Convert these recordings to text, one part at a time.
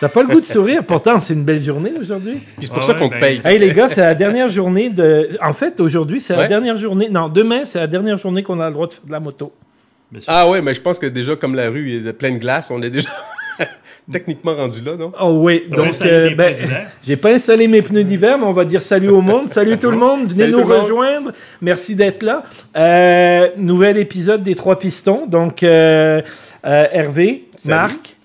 T'as pas le goût de sourire, pourtant c'est une belle journée aujourd'hui. Puis c'est pour Ah ça ouais, qu'on ben, te paye. Hey les gars, c'est la dernière journée de. En fait, aujourd'hui, c'est la dernière journée. Non, demain, c'est la dernière journée qu'on a le droit de faire de la moto. Ah ouais, mais je pense que déjà, comme la rue est de pleine glace, on est déjà techniquement rendu là, non? Oh oui, donc euh, ben, pneus d'hiver? j'ai pas installé mes pneus d'hiver, mais on va dire salut au monde. Salut tout le monde, venez Salut nous monde. rejoindre. Merci d'être là. Euh, nouvel épisode des Trois Pistons. Donc euh, euh, Hervé, Salut. Marc.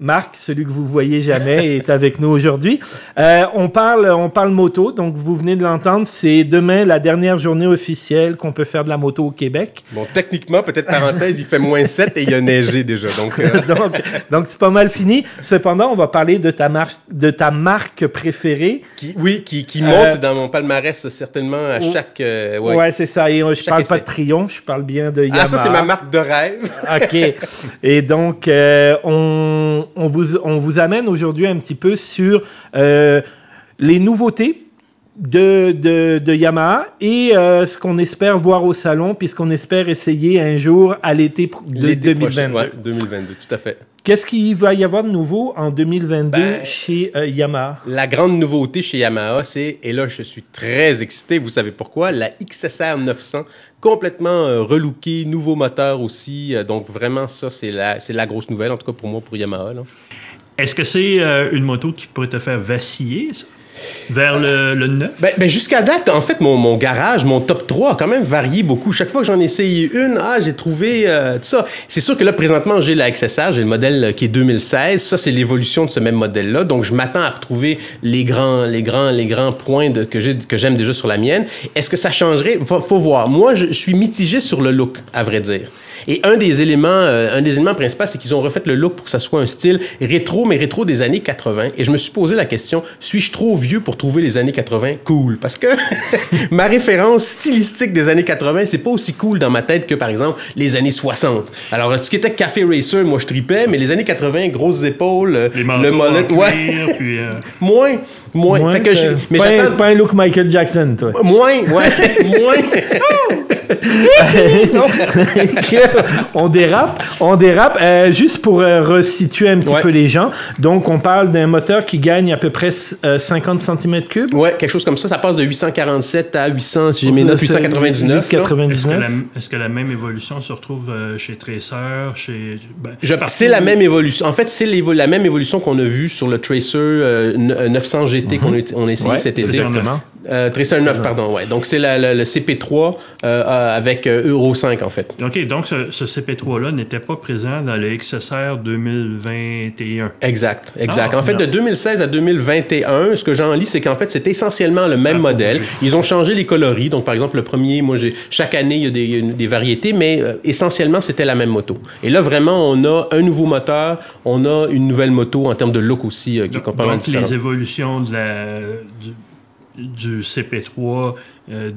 Marc, celui que vous voyez jamais, est avec nous aujourd'hui. Euh, on parle, on parle moto, donc vous venez de l'entendre. C'est demain la dernière journée officielle qu'on peut faire de la moto au Québec. Bon, techniquement, peut-être parenthèse, il fait moins 7 et il a neigé déjà. Donc, euh, donc, donc c'est pas mal fini. Cependant, on va parler de ta marque, de ta marque préférée. qui, oui, qui, qui Euh, monte dans mon palmarès certainement à ou- chaque. Ouais, ouais. c'est ça. Et je parle pas de Triomphe, je parle bien de Yamaha. Ah, ça, c'est ma marque de rêve. OK. Et donc, euh, on, vous amène aujourd'hui un petit peu sur euh, les nouveautés de, de, de Yamaha et euh, ce qu'on espère voir au salon, puisqu'on espère essayer un jour à l'été de L'été 2022. prochain, ouais, 2022, tout à fait. Qu'est-ce qu'il va y avoir de nouveau en 2022 Ben, chez euh, Yamaha? La grande nouveauté chez Yamaha, c'est, et là je suis très excité, vous savez pourquoi, la XSR 900, complètement euh, relookée, nouveau moteur aussi, euh, donc vraiment ça c'est la, c'est la grosse nouvelle, en tout cas pour moi, pour Yamaha. Là. Est-ce que c'est euh, une moto qui pourrait te faire vaciller ça, vers le, le neuf? Ben, ben, jusqu'à date, en fait, mon, mon garage, mon top 3 a quand même varié beaucoup. Chaque fois que j'en essayé une, ah, j'ai trouvé euh, tout ça. C'est sûr que là, présentement, j'ai la XSR, j'ai le modèle euh, qui est 2016. Ça, c'est l'évolution de ce même modèle-là. Donc, je m'attends à retrouver les grands, les grands, les grands points de, que j'ai, que j'aime déjà sur la mienne. Est-ce que ça changerait? Faut, faut voir. Moi, je suis mitigé sur le look, à vrai dire. Et un des éléments, euh, un des éléments principaux, c'est qu'ils ont refait le look pour que ça soit un style rétro, mais rétro des années 80. Et je me suis posé la question, suis-je trop vieux pour trouver les années 80 cool? Parce que ma référence stylistique des années 80, c'est pas aussi cool dans ma tête que, par exemple, les années 60. Alors, ce qui était Café Racer, moi, je tripais, mais les années 80, grosses épaules, euh, Les le mollet, ouais, puis... euh, moins, moins. Moins Fait que je- mais pas, un, pas un look Michael Jackson, toi. Moins, ouais, moins. on dérape, on dérape. Euh, juste pour euh, resituer un petit Ouais. peu les gens. Donc, on parle d'un moteur qui gagne à peu près euh, 50 cm3. Ouais, quelque chose comme ça. Ça passe de 847 à 800, si j'ai mes notes, 899. là. Est-ce que, 99. la, est-ce que la même évolution se retrouve euh, chez Tracer, chez... ben, Je-? C'est la même évolution. En fait, c'est la même évolution qu'on a vue sur le Tracer euh, n- euh, 900 GT qu'on a, on Ouais, cet été. exactement. Euh, Tracer 9, pardon, ouais. Donc, c'est le CP3 euh, euh, avec euh, Euro 5, en fait. OK, donc ce, ce CP3-là n'était pas présent dans le XSR 2021. Exact, exact. Ah, en fait, non. de 2016 à 2021, ce que j'en lis, c'est qu'en fait, c'est essentiellement le même modèle. bougé. Ils ont changé les coloris. Donc, par exemple, le premier, moi, chaque année, il y a des, variétés, mais euh, essentiellement, c'était la même moto. Et là, vraiment, on a un nouveau moteur, on a une nouvelle moto en termes de look aussi, euh, qui est Donc, complètement donc, les évolutions de la, du, du CP3 euh,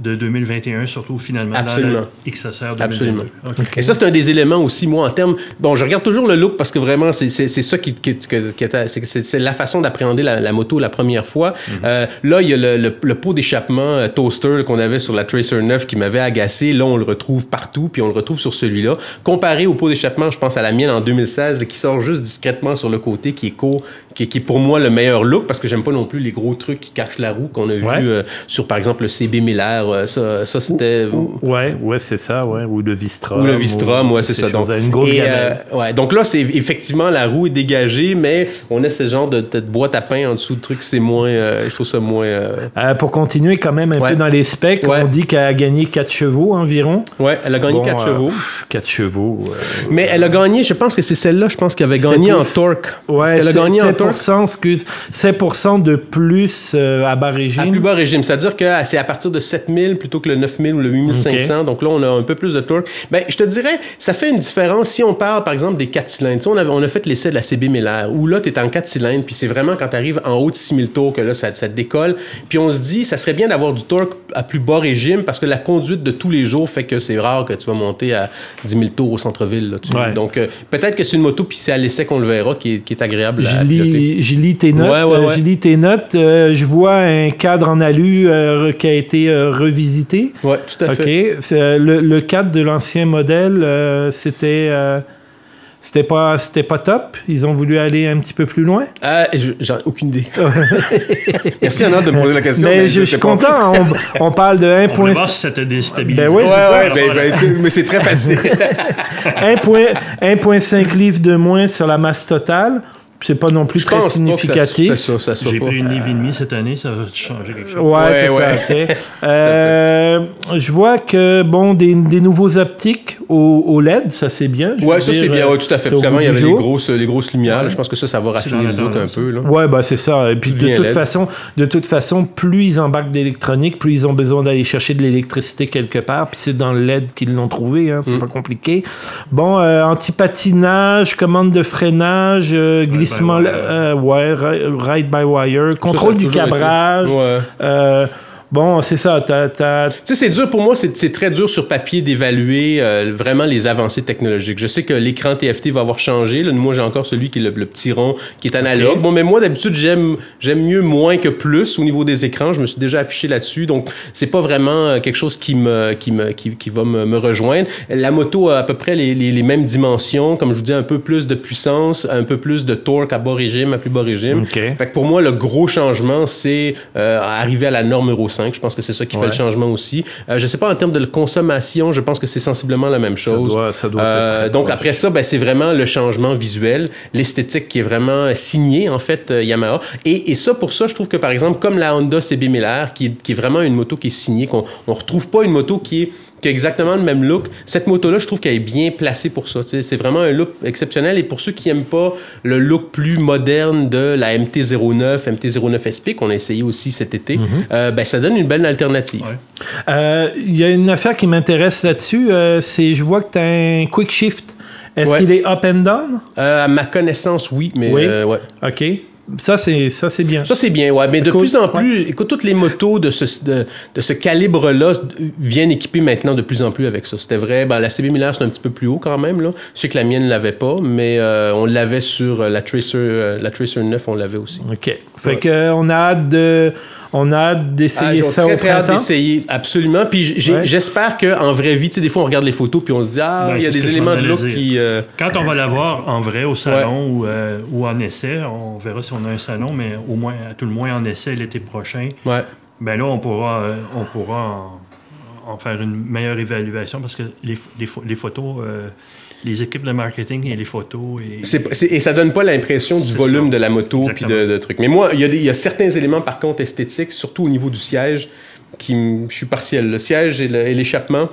de 2021 se retrouvent finalement Absolument. le XSR 2022. Absolument. OK. Et ça, c'est un des éléments aussi, moi, en termes. Bon, je regarde toujours le look parce que vraiment, c'est ça qui, qui, qui- qui est- c'est- la façon d'appréhender la, la moto la première fois. Euh, là, il y a le, le, le pot d'échappement euh, toaster qu'on avait sur la Tracer 9 qui m'avait agacé. Là, on le retrouve partout, puis on le retrouve sur celui-là. Comparé au pot d'échappement, je pense à la mienne en 2016, là, qui sort juste discrètement sur le côté, qui est court, qui, est- qui est pour moi le meilleur look parce que j'aime pas non plus les gros trucs qui cachent la roue qu'on a Ouais. vu euh, sur, par exemple, le CB Miller. Ça, ça c'était. Ouais, ouais, c'est ça, ouais. Ou le Vistrom. Ou le Vistrom, ouais, c'est ces ça. Donc, et, euh, ouais, donc là, c'est effectivement la roue est dégagée, mais on a ce genre de, de boîte à pain en dessous de truc, c'est moins, euh, je trouve ça moins. euh, pour continuer quand même un Ouais. peu dans les specs, Ouais. on dit qu'elle a gagné 4 chevaux environ. Ouais, elle a gagné Bon, 4 euh, chevaux. 4 chevaux. Mais elle a gagné, je pense que c'est celle-là, je pense qu'elle avait gagné en torque. Ouais, qu'elle a gagné en torque. 7%, excuse, 7% de plus à bas régime. À plus bas régime, c'est-à-dire que c'est à partir de 7000 plutôt que le 9000 ou le 8500. Donc là, on a un peu plus de torque. Ben, je te dirais, ça fait une différence si on parle, par exemple, des 4 cylindres. Tu sais, on, avait- on a fait l'essai de la CB Miller, où là, tu es en 4 cylindres, puis c'est vraiment quand tu arrives en haut de 6000 tours que là, ça, ça te décolle. Puis on se dit, ça serait bien d'avoir du torque à plus bas régime parce que la conduite de tous les jours fait que c'est rare que tu vas monter à 10 000 tours au centre-ville. Ouais. Donc, euh, peut-être que c'est une moto, puis c'est à l'essai qu'on le verra, qui est, qui est agréable à Je piloter. lis, je lis tes notes. Ouais, ouais, euh. Je lis tes notes. euh, je vois un cadre en alu euh, qui a été revisité. Ouais, tout à OK. fait. C'est, euh, Le, le cadre de l'ancien modèle, euh, c'était. euh, C'était pas, c'était pas top. Ils ont voulu aller un petit peu plus loin. Euh, je- J'en ai aucune idée. Merci Anna de me poser la question. mais je, sais suis content. On, on parle de On voulait 1.5 voir si ça te déstabilise. Ben oui, Ouais, c'est ouais, ben, ben, mais c'est très facile. 1.5 livres de moins sur la masse totale. C'est pas non plus Je très pense pas que ça, significatif. J'ai pas. pris une livre et demie cette année, ça va changer quelque chose. Ouais, Ouais, c'est ouais. ça. Euh, je vois que bon, des, des nouveaux optiques au, au LED, ça c'est bien. Ouais, ça c'est bien, euh, ouais, tout à fait. Parce qu'avant, il y avait les grosses, les grosses lumières. là. Je pense que ça, ça va raffiner le look un peu. Là. Ouais, bah c'est ça. Et puis de toute LED. façon, de toute façon, plus ils embarquent d'électronique, plus ils ont besoin d'aller chercher de l'électricité quelque part. Puis c'est dans le LED qu'ils l'ont trouvé. Hein, c'est Mm. pas compliqué. Bon, euh, anti-patinage, commande de freinage, euh, glissement, by wire. euh, ouais, ri- ride by wire, contrôle Ça, ça a du toujours été- cabrage. Ouais. Bon, c'est ça. Tu sais, c'est dur pour moi, c'est très dur sur papier d'évaluer euh, vraiment les avancées technologiques. Je sais que l'écran TFT va avoir changé. Là, moi, j'ai encore celui qui est le, le petit rond qui est analogue. Bon, mais moi, d'habitude, j'aime j'aime mieux moins que plus au niveau des écrans. Je me suis déjà affiché là-dessus, donc c'est pas vraiment euh, quelque chose qui me qui me qui, qui va me, me rejoindre. La moto a à peu près les, les, les mêmes dimensions, comme je vous dis, un peu plus de puissance, un peu plus de torque à bas régime, à plus bas régime. Ok. Fait que pour moi, le gros changement, c'est euh, arriver à la norme Euro 5. Je pense que c'est ça qui fait le changement aussi. Euh, je sais pas en termes de consommation, je pense que c'est sensiblement la même chose. doit- ça doit Euh, être très donc proche. après ça, ben, c'est vraiment le changement visuel, l'esthétique qui est vraiment signée en fait euh, Yamaha. Et, et ça pour ça, je trouve que par exemple comme la Honda CB1000R, qui, est- qui est vraiment une moto qui est signée, qu'on on retrouve pas une moto qui est qui a exactement le même look. Cette moto-là, je trouve qu'elle est bien placée pour ça. C'est vraiment un look exceptionnel. Et pour ceux qui aiment pas le look plus moderne de la MT-09, MT-09 SP, qu'on a essayé aussi cet été, Mhm. euh, ben, ça donne une belle alternative. Ouais. Euh, Il y a une affaire qui m'intéresse là-dessus. euh, c'est, je vois que tu as un quick shift. Est-ce Ouais. qu'il est up and down? Euh, à ma connaissance, oui, mais Oui. euh, ouais. OK. Ça, c'est, ça, c'est bien. Ça, c'est bien, ouais. Mais de plus en plus, écoute, toutes les motos de ce, de, de ce calibre-là viennent équiper maintenant de plus en plus avec ça. C'était vrai, ben, la CB1000R, c'est un petit peu plus haut quand même, là. Je sais que la mienne ne l'avait pas, mais euh, on l'avait sur euh, la Tracer, euh, la Tracer 9, on l'avait aussi. OK. Fait Ouais. que, on a hâte de, on a hâte d'essayer Ah, ça très, au très hâte printemps. d'essayer, absolument. Puis Ouais. j'espère qu'en vraie vie, tu sais, des fois, on regarde les photos puis on se dit, ah, Ben, il y a des éléments de look qui... euh, Quand on va la voir en vrai au salon ou, euh, ou en essai, on verra si on a un salon, mais au moins, à tout le moins en essai l'été prochain, ouais. ben là, on pourra, euh, on pourra en, en faire une meilleure évaluation parce que les, les, pho- les photos, euh, les équipes de marketing et les photos. Et, C'est- c'est- et ça donne pas l'impression du volume ça. de la moto puis de, de trucs. Mais moi, il y, a des- il y a certains éléments par contre esthétiques, surtout au niveau du siège, qui je suis partiel. Le siège et le- et l'échappement,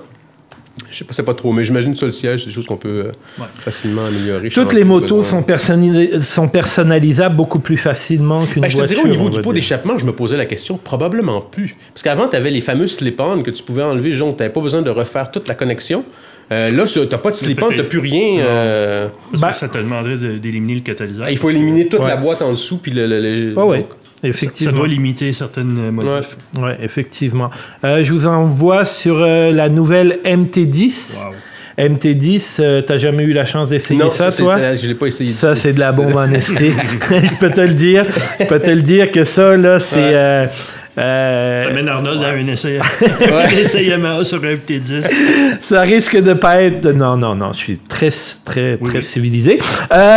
je sais pas, c'est pas trop, mais j'imagine ça le siège, c'est des choses qu'on peut euh, Ouais. facilement améliorer. Toutes les motos sont, personnali- sont personnalisables beaucoup plus facilement qu'une Ben, je te voiture. dirais, au niveau du pot d'échappement, je me posais la question, probablement plus. Parce qu'avant, tu avais les fameux slip-on que tu pouvais enlever, genre, tu n'avais pas besoin de refaire toute la connexion. Euh, là, tu n'as pas de slip-on, tu n'as plus rien. Euh, Parce Ben- que ça te demanderait de- d'éliminer le catalyseur. il faut éliminer toute Ouais. la boîte en dessous, puis le... le- le- Ouais, ouais. donc, Ça, ça Effectivement. doit limiter certaines euh, motifs. Ouais, effectivement. Euh, je vous envoie sur euh, la nouvelle MT10. Wow. MT10, euh, t'as jamais eu la chance d'essayer Non, ça, c'est- toi? c'est- je l'ai pas essayé. Ça, c'est de la bombe en ST. je peux te le dire. Je peux te le dire que ça, là, c'est. Ouais. euh, euh, Ça mène Arnold à un essai, un essai Yamaha sur un FT10. ça risque de pas être. Non, non, non, je suis très, très, Oui, très oui. civilisé. Euh,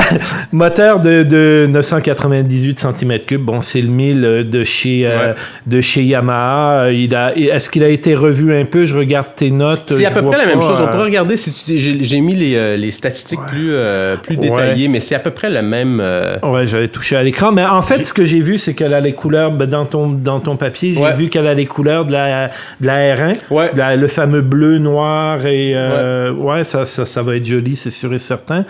moteur de, de 998 cm3. Bon, c'est le 1000 de chez, euh, de chez Yamaha. Euh, Il a, est-ce qu'il a été revu un peu? Je regarde tes notes. C'est à peu près la même chose. On euh, pourrait regarder si tu- j'ai j'ai mis les, euh, les statistiques plus, euh, plus Ouais. détaillées, mais c'est à peu près la même. euh, Ouais, j'avais touché à l'écran, mais en fait, J'ai- ce que j'ai vu, c'est qu'elle a les couleurs ben, dans ton dans ton papier. J'ai Ouais. vu qu'elle a les couleurs de la de la R1, Ouais. la- le fameux bleu, noir et euh, ouais, ça, ça ça va être joli, c'est sûr et certain.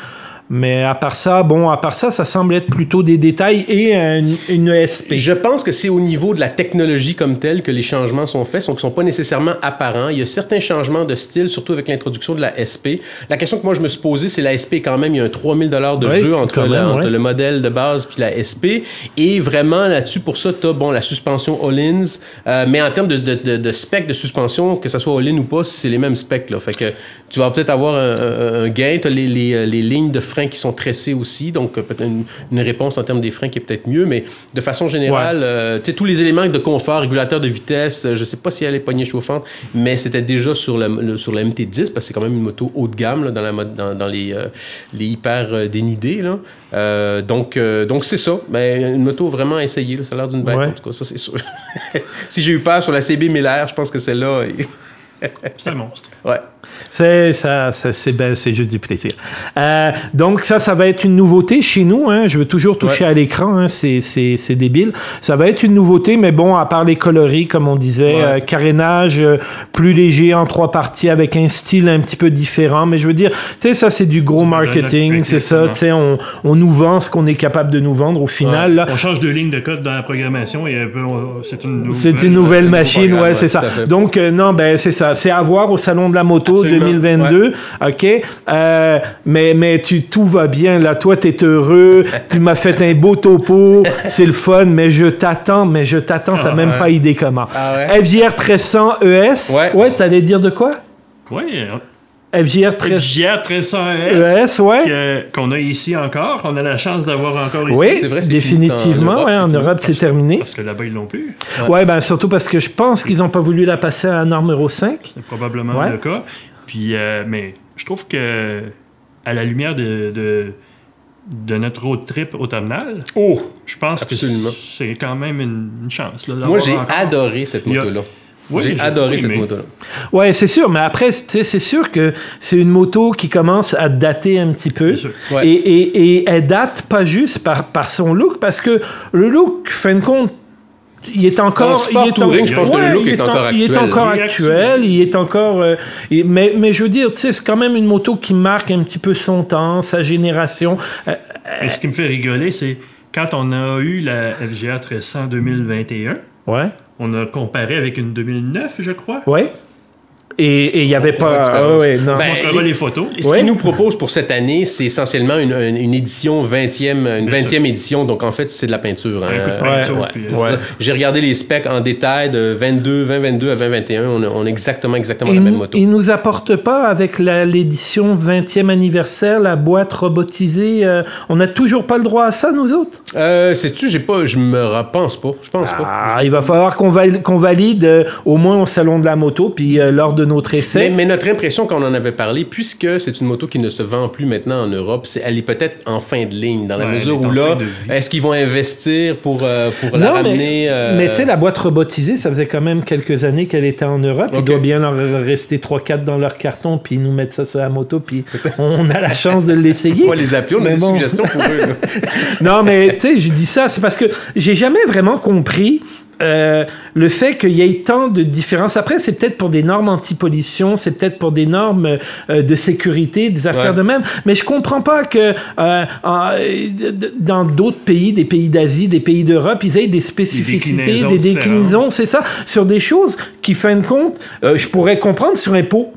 Mais à part ça, bon, à part ça, ça semble être plutôt des détails et une, une ESP. Je pense que c'est au niveau de la technologie comme telle que les changements sont faits, sont, qui sont pas nécessairement apparents. Il y a certains changements de style, surtout avec l'introduction de la SP. La question que moi je me suis posée, c'est la SP quand même, il y a un 3000 dollars de Oui, jeu entre, la- le modèle de base puis la SP. Et vraiment là-dessus, pour ça, tu as bon, la suspension All-ins, euh, mais en termes de, de, de, de spec de suspension, que ça soit All-in ou pas, c'est les mêmes specs. Là. Fait que tu vas peut-être avoir un, un- un gain, tu as les, les, les lignes de frein freins qui sont tressés aussi, donc euh, peut-être une, une réponse en termes des freins qui est peut-être mieux, mais de façon générale, euh, tu sais, tous les éléments de confort, régulateur de vitesse, euh, je sais pas si elle est poignée chauffante, mais c'était déjà sur la, le- sur la MT-10 parce que c'est quand même une moto haut de gamme là, dans, la dans, dans les, euh, les hyper euh, dénudés. Là. Euh, donc, euh, donc c'est ça. Ben, une moto vraiment à essayer. là. Ça a l'air d'une bête, Ouais. en tout cas, ça c'est sûr. si j'ai eu peur sur la CB 1000R, je pense que celle-là. est- C'est un monstre. ouais. C'est ça, ça, c'est ben, c'est juste du plaisir. Euh, donc ça, ça va être une nouveauté chez nous. Hein. Je veux toujours toucher Ouais. à l'écran. Hein. C'est, c'est, c'est débile. Ça va être une nouveauté, mais bon, à part les coloris, comme on disait, Ouais. euh, carénage euh, plus léger en trois parties avec un style un petit peu différent. Mais je veux dire, tu sais, ça c'est du gros marketing, c'est ça. Tu sais, on, on nous vend ce qu'on est capable de nous vendre. Au final, là, On change deux lignes de code dans la programmation et un peu, on- c'est une nouvelle, c'est une nouvelle machine, ouais, c'est ça. Donc, non, ben, c'est ça. C'est à voir au Salon de la Moto Absolument, 2022. OK? Euh, mais, mais tu, tout va bien, là. Toi, t'es heureux. tu m'as fait un beau topo. C'est le fun, mais je t'attends, mais je t'attends. T'as Ah, même ouais. pas idée comment. Ah ouais? FJR 1300 ES. Ouais. Ouais, t'allais dire de quoi? Oui, FJR 1300 JR 1300 ES, ouais. que- qu'on a ici encore, qu'on a la chance d'avoir encore ici. Oui, vrai, en définitivement. Europe, ouais, c'est en. Europe, c'est terminé. Parce que là-bas, ils l'ont plus. Ouais, ben, surtout parce que je pense qu'ils n'ont pas voulu la passer à la norme Euro 5. C'est probablement Ouais. le cas. Puis, euh, mais je trouve que à la lumière de, de, de notre road trip automnal, Oh! je pense Absolument. que c'est quand même une, une chance. là, Moi, j'ai adoré cette moto-là. Oui, j'ai adoré cette moto-là. Ouais, c'est sûr, mais après, tu sais, c'est sûr que c'est une moto qui commence à dater un petit peu. Bien sûr. Ouais. Et, et, et elle date pas juste par, par son look, parce que le look, fin de compte, il est encore. Il est en- touring, je pense que le look est encore en- Il est actuel. encore Il est actuel, actuel. il est encore. euh, mais, mais je veux dire, tu sais, c'est quand même une moto qui marque un petit peu son temps, sa génération. Euh, Mais ce qui me fait rigoler, c'est quand on a eu la FGA 1300 2021, ouais, on a comparé avec une 2009, je crois. ouais. Et il n'y avait pas. ah ouais, non. Ben, les- les photos. Ce Ouais. qu'ils nous proposent pour cette année, c'est essentiellement une, une- une édition 20e, une Bien 20e édition. Donc, en fait, c'est de la peinture. Hein. Ouais, ouais. J'ai regardé les specs en détail de 22, 2022 à 2021. On a, on a exactement, exactement la même moto. il nous apporte pas avec l'édition 20e anniversaire la boîte robotisée. euh, on n'a toujours pas le droit à ça, nous autres? Euh, sais-tu, j'ai pas, je me ra- pense pas. Je pense pas. Ah, il va falloir qu'on valide, qu'on valide euh, au moins au salon de la moto, puis euh, lors de notre essai. Mais, mais notre impression quand on en avait parlé, puisque c'est une moto qui ne se vend plus maintenant en Europe, c'est, elle est peut-être en fin de ligne, dans la Ouais, mesure où en là, est-ce qu'ils vont investir pour, euh, pour la Non, ramener mais, euh, mais tu sais, la boîte robotisée, ça faisait quand même quelques années qu'elle était en Europe. Il Ok. doit bien leur rester 3-4 dans leur carton, puis ils nous mettent ça sur la moto, puis on a la chance de l'essayer. On les appeler, on a Mais des bon. suggestions pour eux. non, mais tu sais, je dis ça, c'est parce que j'ai jamais vraiment compris euh, le fait qu'il y ait tant de différences. Après, c'est peut-être pour des normes anti-pollution, c'est peut-être pour des normes euh, de sécurité, des affaires Ouais. de même. Mais je comprends pas que euh, en- d- dans d'autres pays, des pays d'Asie, des pays d'Europe, ils aient des spécificités, des différentes. déclinaisons, c'est ça, sur des choses qui, fin de compte, euh, je pourrais comprendre sur un pot.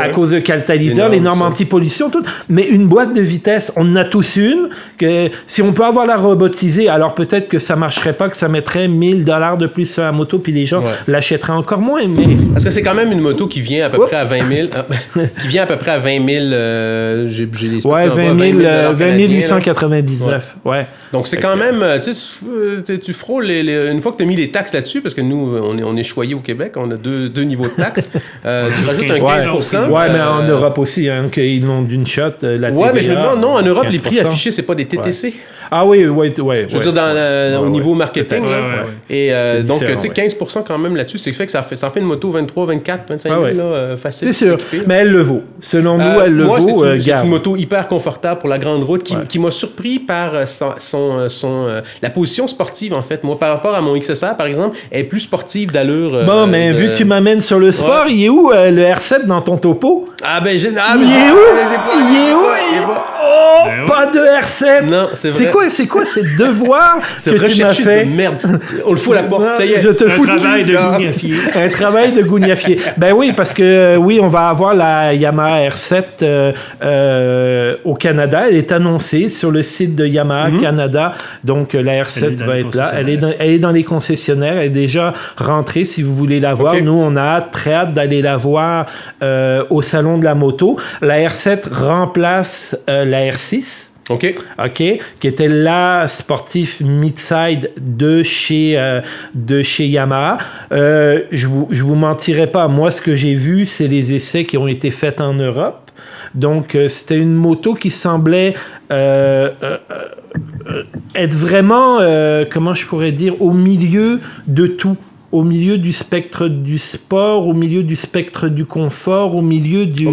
À cause de catalyseur, les normes anti-pollution, tout. Mais une boîte de vitesse, on en a tous une. Que si on peut avoir la robotisée, alors peut-être que ça marcherait pas, que ça mettrait 1000 dollars de plus sur la moto, puis les gens l'achèteraient encore moins. Mais... Parce que c'est quand même une moto qui vient à peu oh. près à 20 000. Hein, qui vient à peu près à 20 000. Euh, j'ai, j'ai les ouais, 20, 20 000, 20 899. Ouais. Donc c'est quand même, euh, tu tu frôles une fois que tu as mis les taxes là-dessus, parce que nous on est, on choyés au Québec, on a deux, niveaux de taxes. euh, tu rajoutes un 15 Ouais, euh, mais en Europe aussi, hein, qu'ils vont d'une shot. Euh, la TVA, mais je non, en Europe, les prix affichés, c'est pas des TTC. Ah oui, ouais, ouais. Je veux dire, dans le- au niveau marketing. Là. Et euh, donc, tu sais, ouais. 15% quand même là-dessus, c'est fait que ça fait, ça fait une moto 23, 24, 25 000, Ah ouais. là, euh, facile. C'est sûr. équipée. Mais elle le vaut. Selon nous, Euh, elle le moi, vaut. euh, c'est une moto hyper confortable pour la grande route qui, m'a surpris par euh, son, son, euh, son, euh, la position sportive en fait. Moi, par rapport à mon XSR par exemple, elle est plus sportive d'allure. euh, Bon, mais vu que tu m'amènes sur le sport, il est où euh, le R7 dans ton topo? Ah ben j'ai. Ah, il est où? Il est où? Oh, Ben oui. pas de R7! Non, c'est vrai. C'est quoi, c'est quoi ces devoirs C'est que tu fait? de merde. On le fout à la porte. Non, Ça y est. je te Un fous travail de gougnafier. Un travail de gougnafier. ben oui, parce que euh, oui, on va avoir la Yamaha R7 euh, euh, au Canada. Elle est annoncée sur le site de Yamaha Mhm. Canada. Donc la Elle est R7 dans va être là. Elle est, dans, concessionnaires. elle est dans les concessionnaires. Elle est déjà rentrée si vous voulez la voir. Nous, on a hâte, très hâte d'aller la voir euh, au salon de la moto. La R7 remplace Euh, la R6. OK. OK, qui était la sportif mid-side de chez euh, de chez Yamaha. Euh, je vous je vous mentirai pas, moi ce que j'ai vu, c'est les essais qui ont été faits en Europe. Donc euh, c'était une moto qui semblait euh, euh, euh, être vraiment comment je pourrais dire au milieu de tout au milieu du spectre du sport, au milieu du spectre du confort, au milieu du...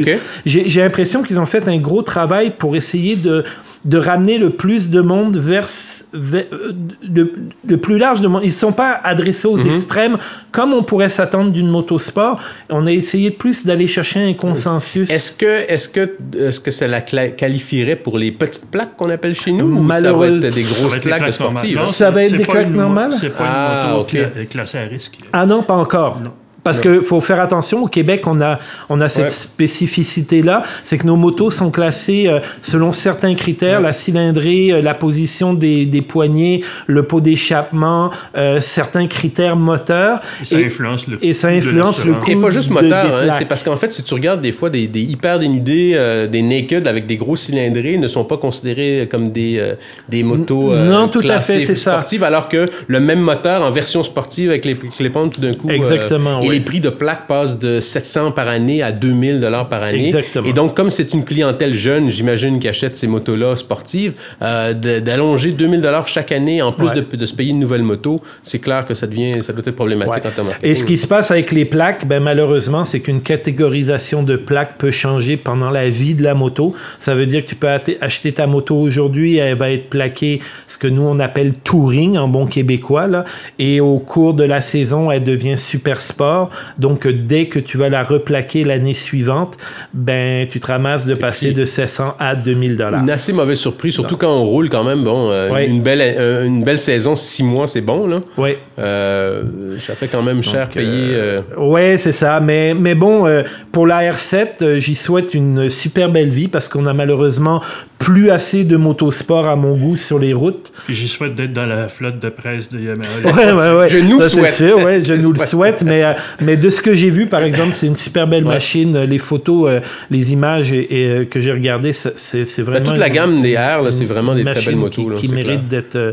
J'ai l'impression qu'ils ont fait un gros travail pour essayer de, de ramener le plus de monde vers, euh, le, le plus large de. Ils ne sont pas adressés aux Mhm. extrêmes comme on pourrait s'attendre d'une motosport. On a essayé plus d'aller chercher un consensus. Est-ce que, est-ce que, est-ce que ça la cla- qualifierait pour les petites plaques qu'on appelle chez nous ou ça va être des grosses plaques plaques sportives? Non, Ça va être des plaques normales? C'est pas Ah, une moto ok. cla- classée à risque. Ah non, pas encore. Non. Parce que faut faire attention, au Québec, on a, on a cette Ouais. spécificité-là, c'est que nos motos sont classées euh, selon certains critères, Ouais. la cylindrée, euh, la position des, des poignées, le pot d'échappement, euh, certains critères moteurs. Et ça Et- influence le et ça coût de influence le coût. Et pas juste moteur, hein, c'est parce qu'en fait, si tu regardes des fois des, des hyper dénudés, euh, des naked avec des gros cylindrés ne sont pas considérés comme des, euh, des motos euh, Non, tout à classées fait, c'est ça. sportives, alors que le même moteur en version sportive avec les clépantes tout d'un coup. euh, Exactement, oui. Les prix de plaques passent de 700 par année à 2000 dollars par année. Exactement. Et donc, comme c'est une clientèle jeune, j'imagine, qui achète ces motos-là sportives, euh, d'allonger 2000 dollars chaque année en plus Ouais. de, de se payer une nouvelle moto, c'est clair que ça devient, ça doit être problématique Ouais. en termes de Et ce qui se passe avec les plaques, ben malheureusement, c'est qu'une catégorisation de plaques peut changer pendant la vie de la moto. Ça veut dire que tu peux acheter ta moto aujourd'hui, elle va être plaquée ce que nous on appelle touring en bon québécois là, et au cours de la saison, elle devient super sport. Donc dès que tu vas la replaquer l'année suivante, ben tu te ramasses de passer de 700 à 2000 dollars. Une assez mauvaise surprise, surtout quand on roule quand même. Bon, euh, Ouais. une belle euh, une belle saison, six mois, c'est bon là. Oui. Euh, ça fait quand même cher Donc, payer. euh, euh, Ouais, c'est ça. Mais, mais bon, euh, pour la R7, euh, j'y souhaite une super belle vie parce qu'on a malheureusement plus assez de motosport à mon goût sur les routes. J'y souhaite d'être dans la flotte de presse de Yamaha. Ouais, ouais, ouais. Je nous Ça, c'est souhaite. sûr, ouais, je nous le souhaite. Mais, euh, mais de ce que j'ai vu, par exemple, c'est une super belle Ouais. machine. Les photos, euh, les images et, et, euh, que j'ai regardées, c'est vraiment. toute la une- gamme des R, c'est vraiment des très machine belles motos. Qui, là, qui mérite d'être. euh,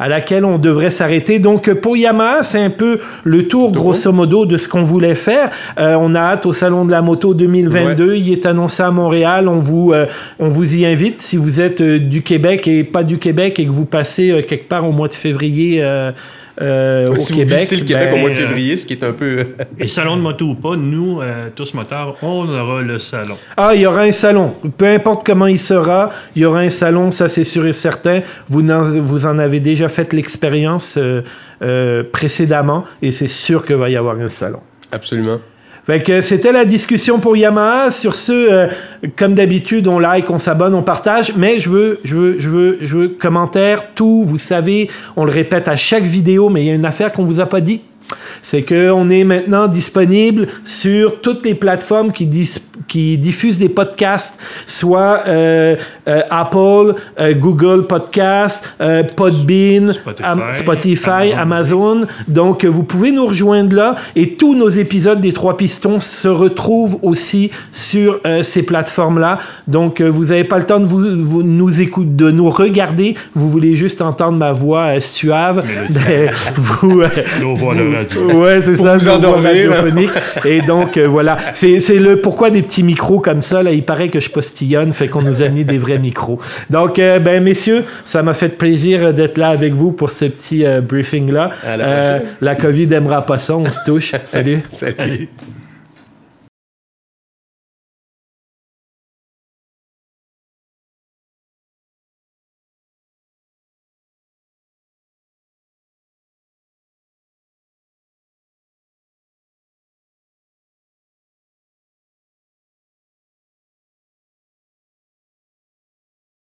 à laquelle on devrait s'arrêter. Donc pour Yamaha, c'est un peu le tour grosso modo de ce qu'on voulait faire. Euh, on a hâte au salon de la moto 2022. Il est annoncé à Montréal. On vous euh, on vous y invite si vous êtes euh, du Québec et pas du Québec et que vous passez quelque part au mois de février. Euh, euh, au si vous Québec, le Québec ben, au mois de euh, février, ce qui est un peu. Et salon de moto ou pas, nous, euh, tous moteurs, on aura le salon. Ah, il y aura un salon. Peu importe comment il sera, il y aura un salon, ça c'est sûr et certain. Vous en, vous en avez déjà fait l'expérience euh, euh, précédemment et c'est sûr qu'il va y avoir un salon. Absolument. Fait c'était la discussion pour Yamaha. Sur ce, euh, comme d'habitude, on like, on s'abonne, on partage. Mais je veux, je veux, je veux, je veux commentaires, tout. Vous savez, on le répète à chaque vidéo, mais il y a une affaire qu'on vous a pas dit. C'est qu'on est maintenant disponible sur toutes les plateformes qui, dis- qui diffusent des podcasts, soit euh, euh, Apple, euh, Google Podcast, euh, Podbean, Spotify, Am- Spotify, Amazon. Amazon. Donc, vous pouvez nous rejoindre là et tous nos épisodes des Trois Pistons se retrouvent aussi sur euh, ces plateformes-là. Donc, euh, vous n'avez pas le temps de vous, vous- nous écouter, de nous regarder. Vous voulez juste entendre ma voix suave. Vous, Nos voix de radio. Ouais, c'est ça. vous endormir. Et donc, euh, voilà. C'est le pourquoi des petits micros comme ça. Là, il paraît que je postillonne, fait qu'on nous a mis des vrais micros. Donc, euh, ben, messieurs, ça m'a fait plaisir d'être là avec vous pour ce petit euh, briefing-là. La Euh, la COVID aimera pas ça, on se touche. Salut. Salut.